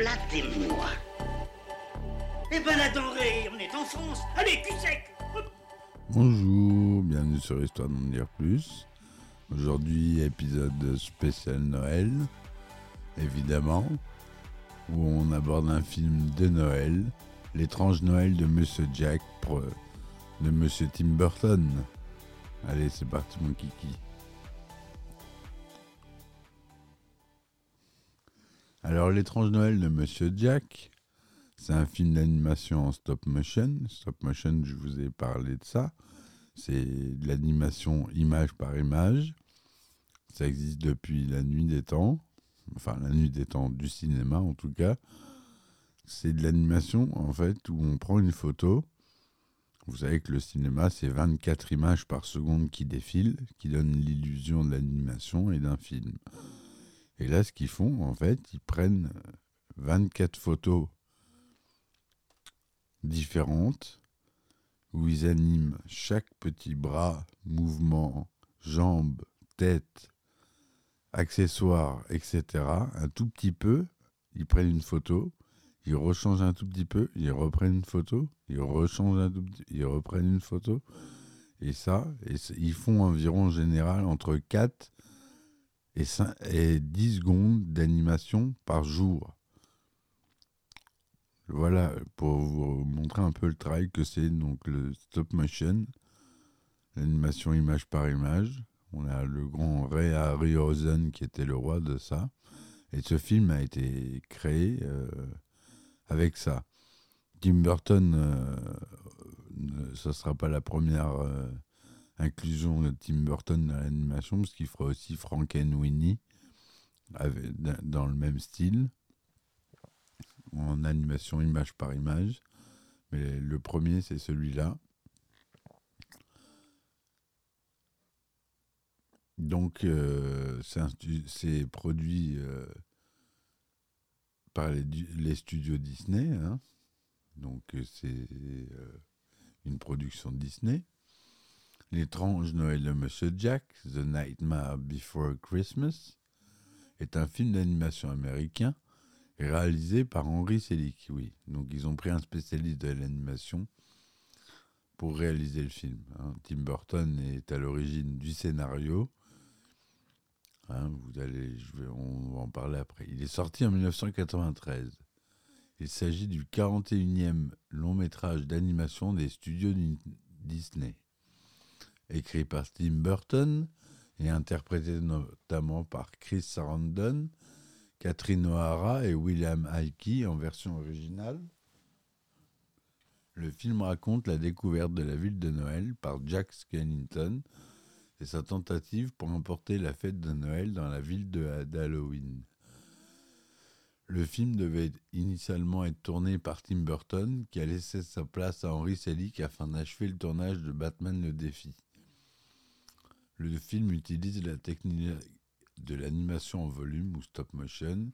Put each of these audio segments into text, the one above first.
Flattez-moi. Eh ben la denrée, on est en France. Allez, cul Bonjour, bienvenue sur Histoire d'en dire plus. Aujourd'hui, épisode spécial Noël, évidemment, où on aborde un film de Noël, L'étrange Noël de Monsieur Jack de Monsieur Tim Burton. Allez, c'est parti mon kiki. Alors, L'étrange Noël de Monsieur Jack, c'est un film d'animation en stop motion. Stop motion, je vous ai parlé de ça. C'est de l'animation image par image. Ça existe depuis la nuit des temps. Enfin, la nuit des temps du cinéma, en tout cas. C'est de l'animation, en fait, où on prend une photo. Vous savez que le cinéma, c'est 24 images par seconde qui défilent, qui donnent l'illusion de l'animation et d'un film. Et là, ce qu'ils font, en fait, ils prennent 24 photos différentes où ils animent chaque petit bras, mouvement, jambes, tête, accessoires, etc. Un tout petit peu, ils prennent une photo, ils rechangent un tout petit peu, ils reprennent une photo, ils rechangent un tout petit, ils reprennent une photo. Et ça, ils font environ en général entre 4 et, 5 et 10 secondes d'animation par jour. Voilà, pour vous montrer un peu le travail que c'est, donc le stop motion, l'animation image par image. On a le grand Ray Harryhausen qui était le roi de ça. Et ce film a été créé euh, avec ça. Tim Burton, euh, ce ne sera pas la première euh, inclusion de Tim Burton dans l'animation, parce qu'il fera aussi Frankenweenie dans le même style en animation image par image. Mais le premier, c'est celui-là. Donc, euh, c'est produit euh, par les, studios Disney. hein. Donc, euh, c'est une production Disney. L'étrange Noël de Monsieur Jack, The Nightmare Before Christmas, est un film d'animation américain réalisé par Henry Selick, oui. Donc ils ont pris un spécialiste de l'animation pour réaliser le film. hein. Tim Burton est à l'origine du scénario. Hein, vous allez, je vais, on va en parler après. Il est sorti en 1993. Il s'agit du 41e long métrage d'animation des studios Disney. Écrit par Tim Burton et interprété notamment par Chris Sarandon, Catherine O'Hara et William Alki en version originale. Le film raconte la découverte de la ville de Noël par Jack Skellington et sa tentative pour importer la fête de Noël dans la ville d'Halloween. Le film devait initialement être tourné par Tim Burton, qui a laissé sa place à Henry Selick afin d'achever le tournage de Batman le défi. Le film utilise la technique de l'animation en volume ou stop motion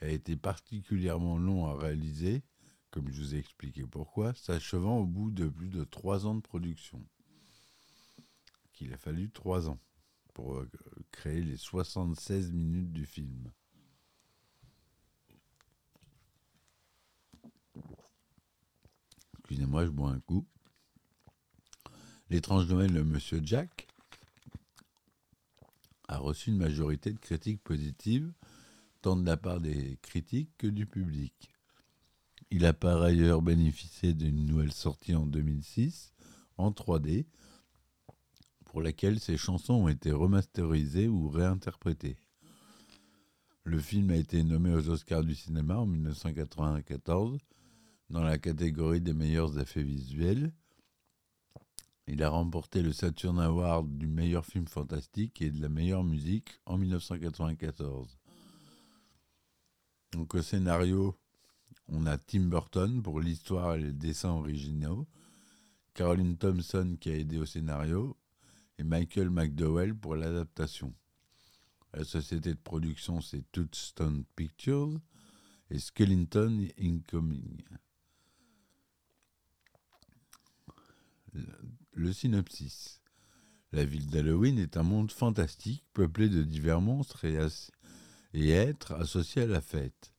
a été particulièrement long à réaliser, comme je vous ai expliqué pourquoi, s'achevant au bout de plus de trois ans de production. Qu'il a fallu trois ans pour euh, créer les 76 minutes du film. Excusez-moi, je bois un coup. L'étrange Noël de Monsieur Jack a reçu une majorité de critiques positives, tant de la part des critiques que du public. Il a par ailleurs bénéficié d'une nouvelle sortie en 2006 en 3D, pour laquelle ses chansons ont été remasterisées ou réinterprétées. Le film a été nommé aux Oscars du cinéma en 1994 dans la catégorie des meilleurs effets visuels Il a remporté le Saturn Award du meilleur film fantastique et de la meilleure musique en 1994. Donc au scénario, on a Tim Burton pour l'histoire et les dessins originaux, Caroline Thompson qui a aidé au scénario et Michael McDowell pour l'adaptation. La société de production c'est Touchstone Pictures et Skellington Incoming. Le synopsis. La ville d'Halloween est un monde fantastique peuplé de divers monstres et, êtres associés à la fête.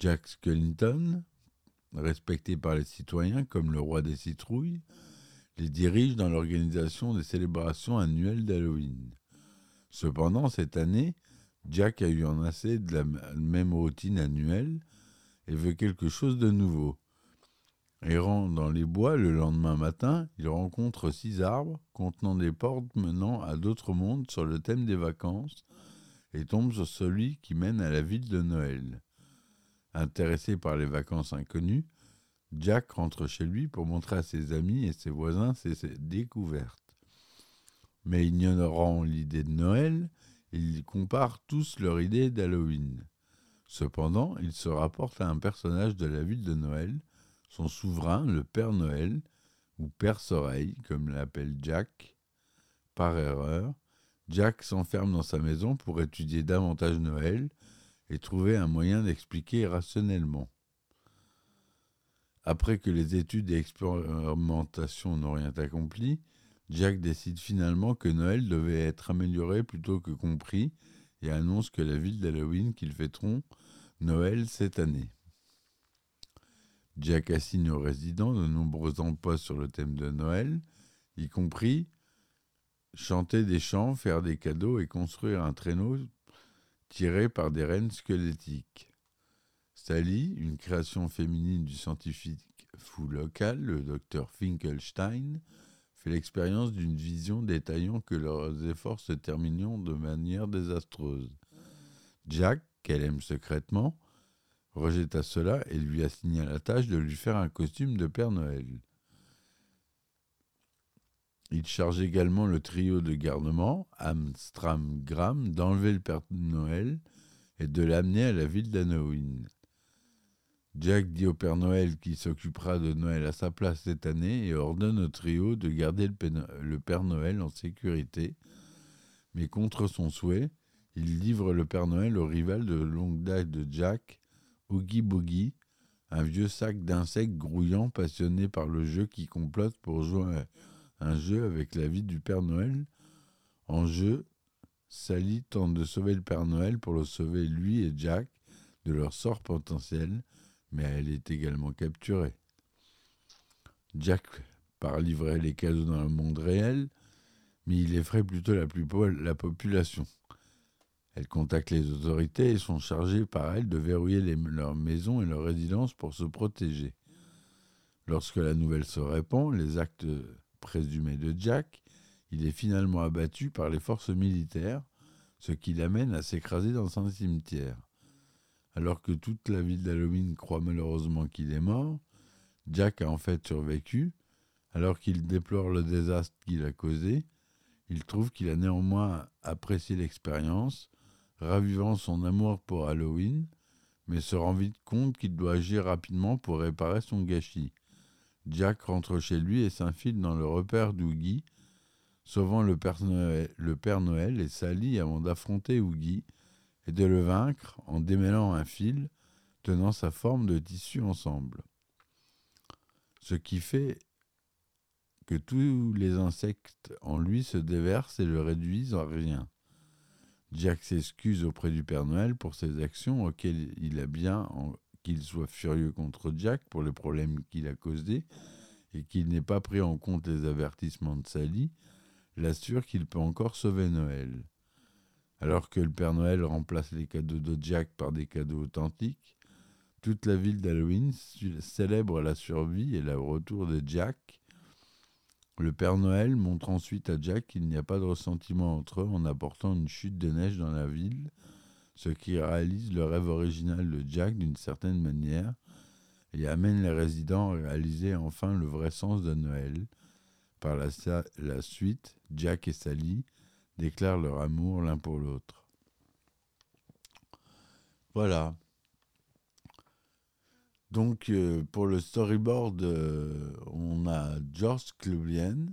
Jack Skellington, respecté par les citoyens comme le roi des citrouilles, les dirige dans l'organisation des célébrations annuelles d'Halloween. Cependant, cette année, Jack a eu en assez de la même routine annuelle et veut quelque chose de nouveau. Errant dans les bois le lendemain matin, il rencontre six arbres contenant des portes menant à d'autres mondes sur le thème des vacances et tombe sur celui qui mène à la ville de Noël. Intéressé par les vacances inconnues, Jack rentre chez lui pour montrer à ses amis et ses voisins ses découvertes. Mais ignorant l'idée de Noël, ils comparent tous leur idée d'Halloween. Cependant, ils se rapportent à un personnage de la ville de Noël, son souverain, le Père Noël, ou Père Soreille, comme l'appelle Jack. Par erreur, Jack s'enferme dans sa maison pour étudier davantage Noël et trouver un moyen d'expliquer rationnellement. Après que les études et expérimentations n'ont rien accompli, Jack décide finalement que Noël devait être amélioré plutôt que compris et annonce que la ville d'Halloween qu'ils fêteront Noël cette année. Jack assigne aux résidents de nombreux emplois sur le thème de Noël, y compris chanter des chants, faire des cadeaux et construire un traîneau tiré par des rennes squelettiques. Sally, une création féminine du scientifique fou local, le docteur Finkelstein, fait l'expérience d'une vision détaillant que leurs efforts se termineront de manière désastreuse. Jack, qu'elle aime secrètement, rejeta cela et lui assigna la tâche de lui faire un costume de Père Noël. Il charge également le trio de gardement, Amstram Graham, d'enlever le Père Noël et de l'amener à la ville d'Halloween. Jack dit au Père Noël qu'il s'occupera de Noël à sa place cette année et ordonne au trio de garder le Père Noël en sécurité. Mais contre son souhait, il livre le Père Noël au rival de longue date de Jack, Oogie Boogie, un vieux sac d'insectes grouillants passionné par le jeu qui complote pour jouer un jeu avec la vie du Père Noël. En jeu, Sally tente de sauver le Père Noël pour le sauver lui et Jack de leur sort potentiel mais elle est également capturée. Jack part livrer les cadeaux dans le monde réel, mais il effraie plutôt la population. Elle contacte les autorités et sont chargées par elle de verrouiller leurs maisons et leurs résidences pour se protéger. Lorsque la nouvelle se répand, les actes présumés de Jack, il est finalement abattu par les forces militaires, ce qui l'amène à s'écraser dans un cimetière. Alors que toute la ville d'Halloween croit malheureusement qu'il est mort, Jack a en fait survécu. Alors qu'il déplore le désastre qu'il a causé, il trouve qu'il a néanmoins apprécié l'expérience, ravivant son amour pour Halloween, mais se rend vite compte qu'il doit agir rapidement pour réparer son gâchis. Jack rentre chez lui et s'infile dans le repère d'Oogie, sauvant le Père, Noël, et Sally avant d'affronter Oogie, et de le vaincre en démêlant un fil tenant sa forme de tissu ensemble. Ce qui fait que tous les insectes en lui se déversent et le réduisent en rien. Jack s'excuse auprès du Père Noël pour ses actions auxquelles il a bien qu'il soit furieux contre Jack pour les problèmes qu'il a causés et qu'il n'ait pas pris en compte les avertissements de Sally, l'assure qu'il peut encore sauver Noël. Alors que le Père Noël remplace les cadeaux de Jack par des cadeaux authentiques, toute la ville d'Halloween célèbre la survie et le retour de Jack. Le Père Noël montre ensuite à Jack qu'il n'y a pas de ressentiment entre eux en apportant une chute de neige dans la ville, ce qui réalise le rêve original de Jack d'une certaine manière et amène les résidents à réaliser enfin le vrai sens de Noël, Par la, suite, Jack et Sally déclarent leur amour l'un pour l'autre. Voilà. Donc, euh, pour le storyboard, euh, on a George Clooney,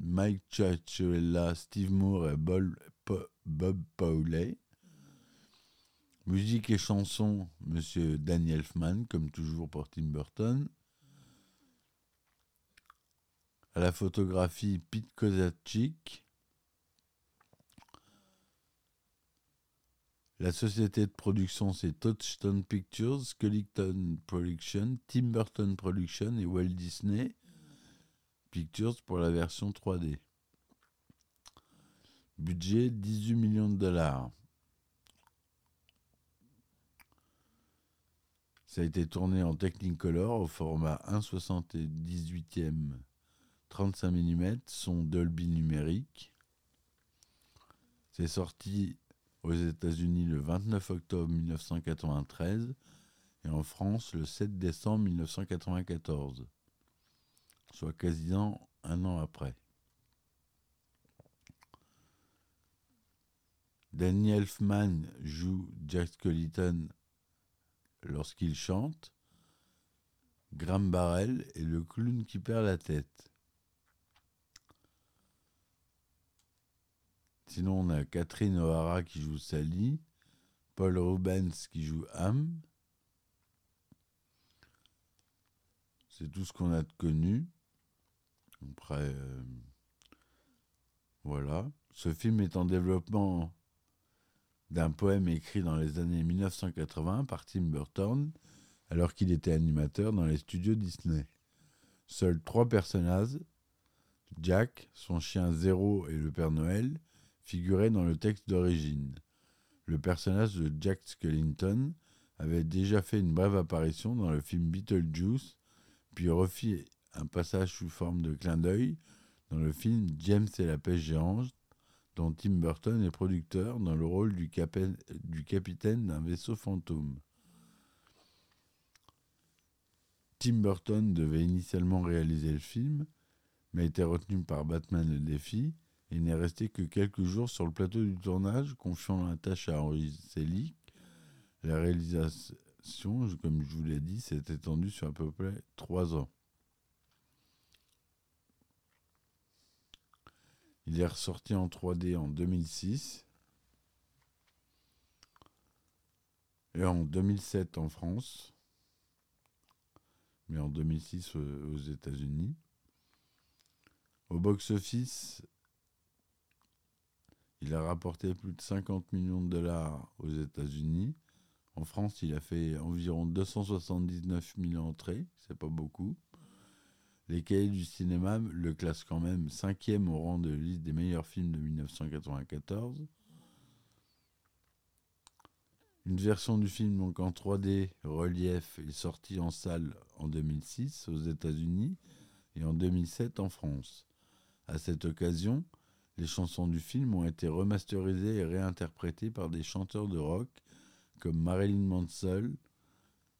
Mike Ciacciolella, Steve Moore et Po- Bob Pauley. Musique et chanson, Monsieur Danny Elfman, comme toujours pour Tim Burton. À la photographie, Pete Kozaczik. La société de production, c'est Touchstone Pictures, Skellington Production, Tim Burton Production et Walt Disney Pictures pour la version 3D. Budget 18 millions de dollars. Ça a été tourné en Technicolor au format 1,78e 35 mm, son Dolby numérique. C'est sorti aux États-Unis le 29 octobre 1993 et en France le 7 décembre 1994, soit quasiment un an après. Danny Elfman joue Jack Skellington lorsqu'il chante. Graham Barrel est le clown qui perd la tête. Sinon, on a Catherine O'Hara qui joue Sally, Paul Rubens qui joue Ham. C'est tout ce qu'on a connu. Après, euh, voilà. Ce film est en développement d'un poème écrit dans les années 1980 par Tim Burton, alors qu'il était animateur dans les studios Disney. Seuls trois personnages, Jack, son chien Zéro et le Père Noël, figuraient dans le texte d'origine. Le personnage de Jack Skellington avait déjà fait une brève apparition dans le film Beetlejuice, puis refit un passage sous forme de clin d'œil dans le film James et la pêche géante, dont Tim Burton est producteur dans le rôle du, capitaine d'un vaisseau fantôme. Tim Burton devait initialement réaliser le film, mais été retenu par Batman le défi et n'est resté que quelques jours sur le plateau du tournage, confiant la tâche à Henry Selick. La réalisation, comme je vous l'ai dit, s'est étendue sur à peu près trois ans. Il est ressorti en 3D en 2006 et en 2007 en France, mais en 2006 aux aux États-Unis. Au box-office, il a rapporté plus de 50 millions de dollars aux États-Unis. En France, il a fait environ 279 000 entrées, c'est pas beaucoup. Les cahiers du cinéma le classent quand même cinquième au rang de liste des meilleurs films de 1994. Une version du film donc en 3D relief est sortie en salle en 2006 aux États-Unis et en 2007 en France. À cette occasion, les chansons du film ont été remasterisées et réinterprétées par des chanteurs de rock comme Marilyn Manson,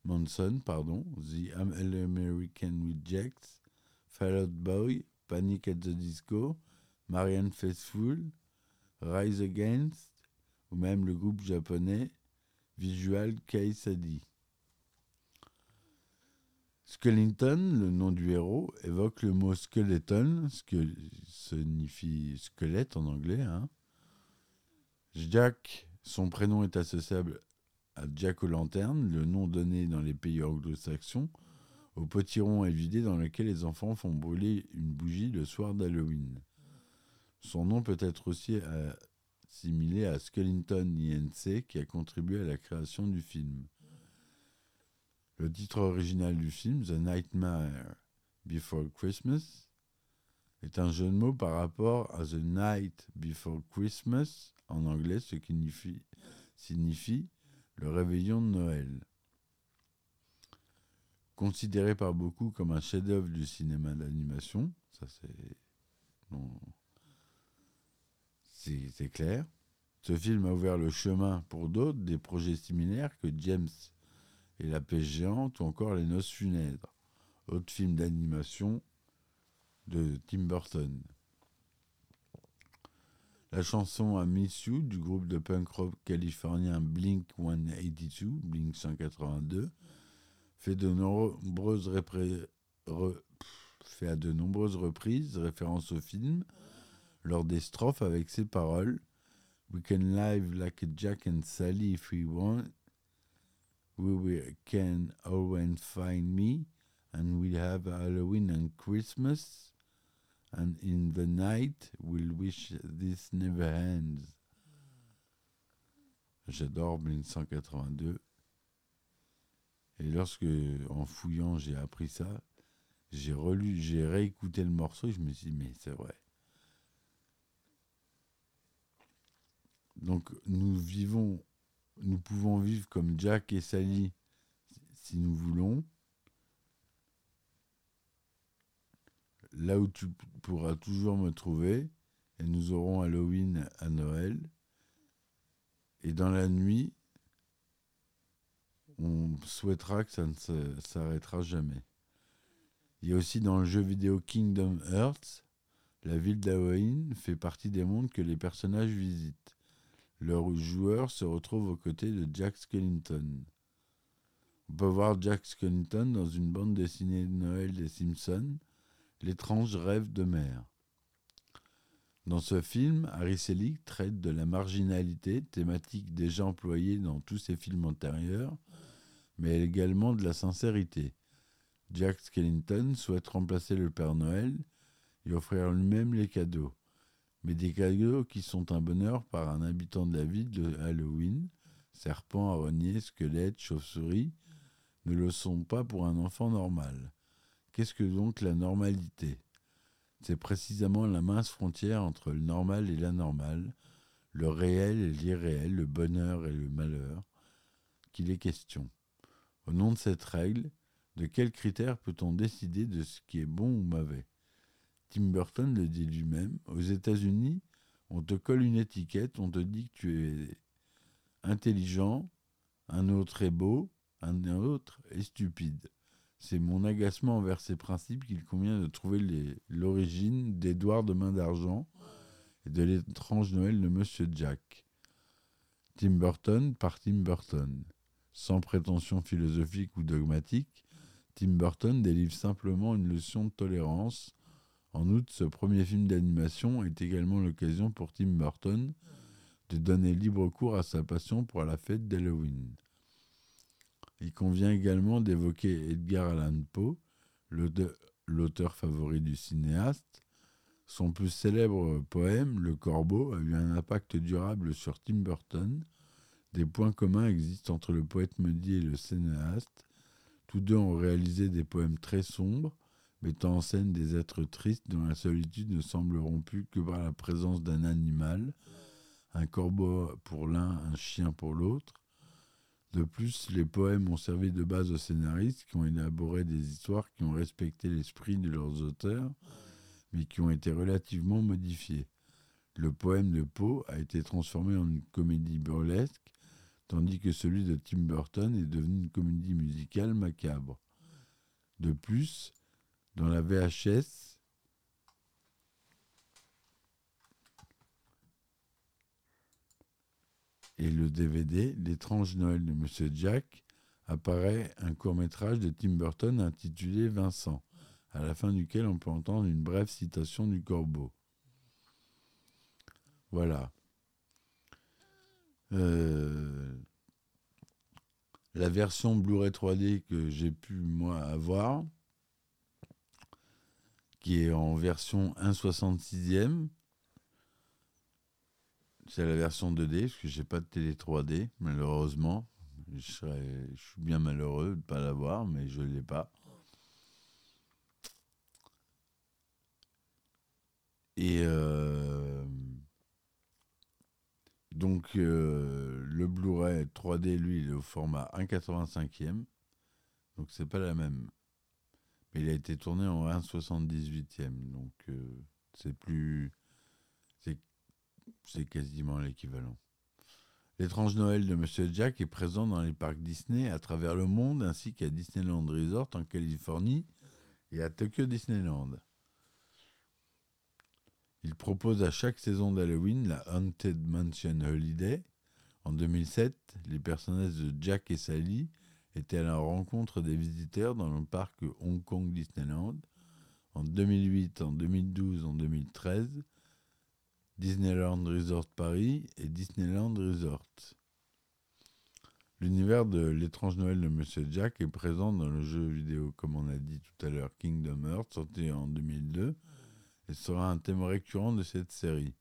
The American Jacks, Fall Out Boy, Panic at the Disco, Marianne Faithfull, Rise Against, ou même le groupe japonais Visual Kei Sadi. Skellington, le nom du héros, évoque le mot skeleton, ce que signifie squelette en anglais. hein. Jack, son prénom est associable à Jack O'Lantern, le nom donné dans les pays anglo-saxons, au potiron évidé dans lequel les enfants font brûler une bougie le soir d'Halloween. Son nom peut être aussi assimilé à Skellington INC qui a contribué à la création du film. Le titre original du film, The Nightmare Before Christmas, est un jeu de mots par rapport à The Night Before Christmas, en anglais, ce qui signifie, le réveillon de Noël. Considéré par beaucoup comme un chef-d'œuvre du cinéma d'animation, ça c'est clair. Ce film a ouvert le chemin pour d'autres, des projets similaires que James et la pêche géante ou encore les noces funèbres. Autre film d'animation de Tim Burton. La chanson I Miss You du groupe de punk rock californien Blink 182, Blink 182, fait, à de nombreuses reprises référence au film lors des strophes avec ces paroles We can live like Jack and Sally if we want. We will- can always find me, and we'll have Halloween and Christmas. And in the night, we'll wish this never ends. J'adore Blink 182. Et lorsque, en fouillant, j'ai appris ça, j'ai relu, j'ai réécouté le morceau et je me suis dit, mais c'est vrai. Donc, nous vivons, nous pouvons vivre comme Jack et Sally si nous voulons. Là où tu pourras toujours me trouver, et nous aurons Halloween à Noël. Et dans la nuit, on souhaitera que ça ne s'arrêtera jamais. Il y a aussi dans le jeu vidéo Kingdom Hearts, la ville d'Halloween fait partie des mondes que les personnages visitent. Leurs joueurs se retrouvent aux côtés de Jack Skellington. On peut voir Jack Skellington dans une bande dessinée de Noël des Simpsons, L'étrange rêve de mère. Dans ce film, Harry Selick traite de la marginalité, thématique déjà employée dans tous ses films antérieurs, mais également de la sincérité. Jack Skellington souhaite remplacer le Père Noël et offrir lui-même les cadeaux, mais des cadeaux qui sont un bonheur par un habitant de la ville de Halloween, serpent, araignées, squelettes, chauve-souris, ne le sont pas pour un enfant normal. Qu'est-ce que donc la normalité? C'est précisément la mince frontière entre le normal et l'anormal, le réel et l'irréel, le bonheur et le malheur, qu'il est question. Au nom de cette règle, de quels critères peut-on décider de ce qui est bon ou mauvais? Tim Burton le dit lui-même, aux États-Unis, on te colle une étiquette, on te dit que tu es intelligent, un autre est beau, un autre est stupide. C'est mon agacement envers ces principes qu'il convient de trouver l'origine d'Édouard de Main d'Argent et de l'étrange Noël de Monsieur Jack. Tim Burton par Tim Burton. Sans prétention philosophique ou dogmatique, Tim Burton délivre simplement une leçon de tolérance. En outre, ce premier film d'animation est également l'occasion pour Tim Burton de donner libre cours à sa passion pour la fête d'Halloween. Il convient également d'évoquer Edgar Allan Poe, l'auteur- l'auteur favori du cinéaste. Son plus célèbre poème, Le Corbeau, a eu un impact durable sur Tim Burton. Des points communs existent entre le poète maudit et le cinéaste. Tous deux ont réalisé des poèmes très sombres, mettant en scène des êtres tristes dont la solitude ne semble rompue que par la présence d'un animal, un corbeau pour l'un, un chien pour l'autre. De plus, les poèmes ont servi de base aux scénaristes qui ont élaboré des histoires qui ont respecté l'esprit de leurs auteurs, mais qui ont été relativement modifiées. Le poème de Poe a été transformé en une comédie burlesque, tandis que celui de Tim Burton est devenu une comédie musicale macabre. De plus, dans la VHS, et le DVD L'étrange Noël de Monsieur Jack apparaît un court-métrage de Tim Burton intitulé Vincent, à la fin duquel on peut entendre une brève citation du corbeau. Voilà. Euh, la version Blu-ray 3D que j'ai pu moi avoir, est en version 1,66e, c'est la version 2D, parce que j'ai pas de télé 3D, malheureusement. Je, serais, suis bien malheureux de ne pas l'avoir, mais je ne l'ai pas. Et euh, donc, euh, le Blu-ray 3D, lui, il est au format 1,85e. Donc, c'est pas la même. Il a été tourné en 1,78e. Donc, euh, c'est plus. C'est quasiment l'équivalent. L'étrange Noël de Monsieur Jack est présent dans les parcs Disney à travers le monde, ainsi qu'à Disneyland Resort en Californie et à Tokyo Disneyland. Il propose à chaque saison d'Halloween la Haunted Mansion Holiday. En 2007, les personnages de Jack et Sally étaient à la rencontre des visiteurs dans le parc Hong Kong Disneyland. En 2008, en 2012, en 2013, Disneyland Resort Paris et Disneyland Resort. L'univers de l'étrange Noël de Monsieur Jack est présent dans le jeu vidéo, comme on a dit tout à l'heure, Kingdom Hearts, sorti en 2002, et sera un thème récurrent de cette série.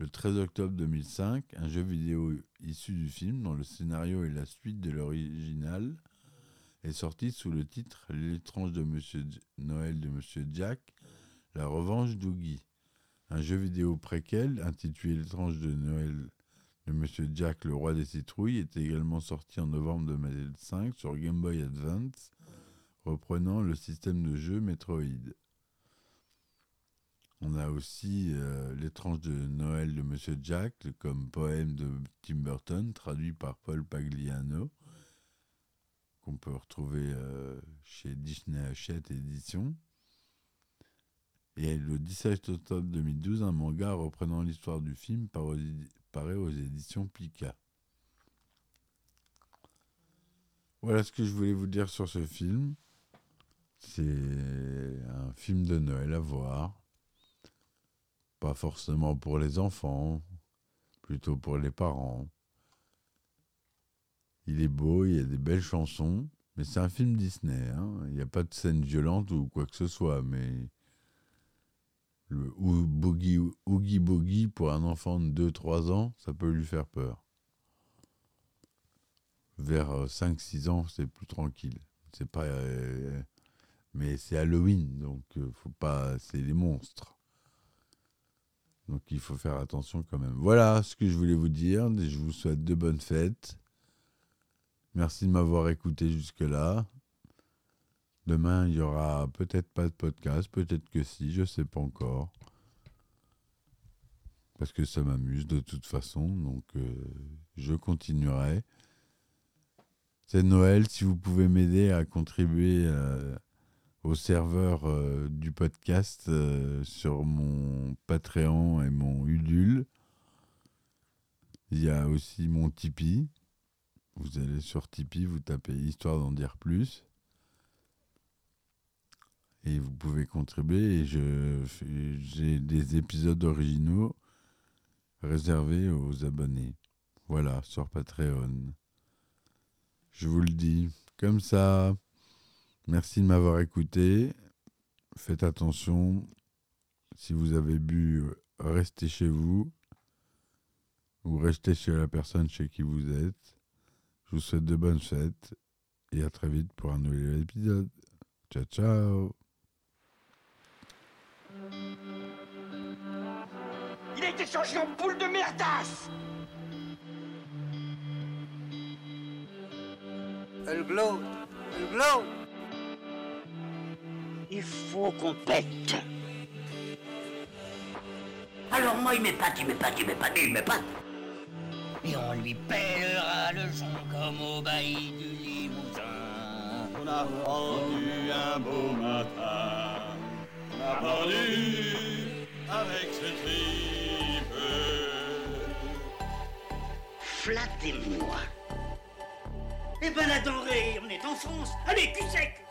Le 13 octobre 2005, un jeu vidéo issu du film, dont le scénario est la suite de l'original, est sorti sous le titre L'étrange de Monsieur Noël de Monsieur Jack, la revanche d'Oogie. Un jeu vidéo préquel intitulé L'étrange de Noël de Monsieur Jack, le roi des citrouilles, est également sorti en novembre 2005 sur Game Boy Advance, reprenant le système de jeu Metroid. On a aussi euh, L'étrange de Noël de Monsieur Jack, comme poème de Tim Burton, traduit par Paul Pagliano, qu'on peut retrouver euh, chez Disney Hachette Édition. Et le 17 octobre 2012, un manga reprenant l'histoire du film paraît aux éditions Pika. Voilà ce que je voulais vous dire sur ce film. C'est un film de Noël à voir. Pas forcément pour les enfants, plutôt pour les parents. Il est beau, il y a des belles chansons, mais c'est un film Disney. Hein. Il n'y a pas de scène violente ou quoi que ce soit, mais le boogie, Oogie Boogie pour un enfant de 2-3 ans, ça peut lui faire peur. Vers 5-6 ans, c'est plus tranquille. C'est pas, euh, mais c'est Halloween, donc euh, faut pas, c'est les monstres. Donc il faut faire attention quand même. Voilà ce que je voulais vous dire. Je vous souhaite de bonnes fêtes. Merci de m'avoir écouté jusque-là. Demain, il y aura peut-être pas de podcast, peut-être que si, je ne sais pas encore. Parce que ça m'amuse de toute façon, donc euh, je continuerai. C'est Noël, si vous pouvez m'aider à contribuer euh, au serveur euh, du podcast sur mon Patreon et mon Ulule. Il y a aussi mon Tipeee. Vous allez sur Tipeee, vous tapez Histoire d'en dire plus. Et vous pouvez contribuer. Et j'ai des épisodes originaux réservés aux abonnés. Voilà, sur Patreon. Je vous le dis, comme ça. Merci de m'avoir écouté. Faites attention. Si vous avez bu, restez chez vous. Ou restez chez la personne chez qui vous êtes. Je vous souhaite de bonnes fêtes et à très vite pour un nouvel épisode. Ciao ciao Il a été changé en boule de merdasse Elle glow, Elle glow. Il faut qu'on pète Alors moi il m'épate, il m'épate, il m'épate, il m'épate et on lui pèlera le son comme au bailli du Limousin. On a rendu un beau matin, on a pendu avec ce tripe. Flattez-moi Eh ben la denrée, on est en France. Allez, cul sec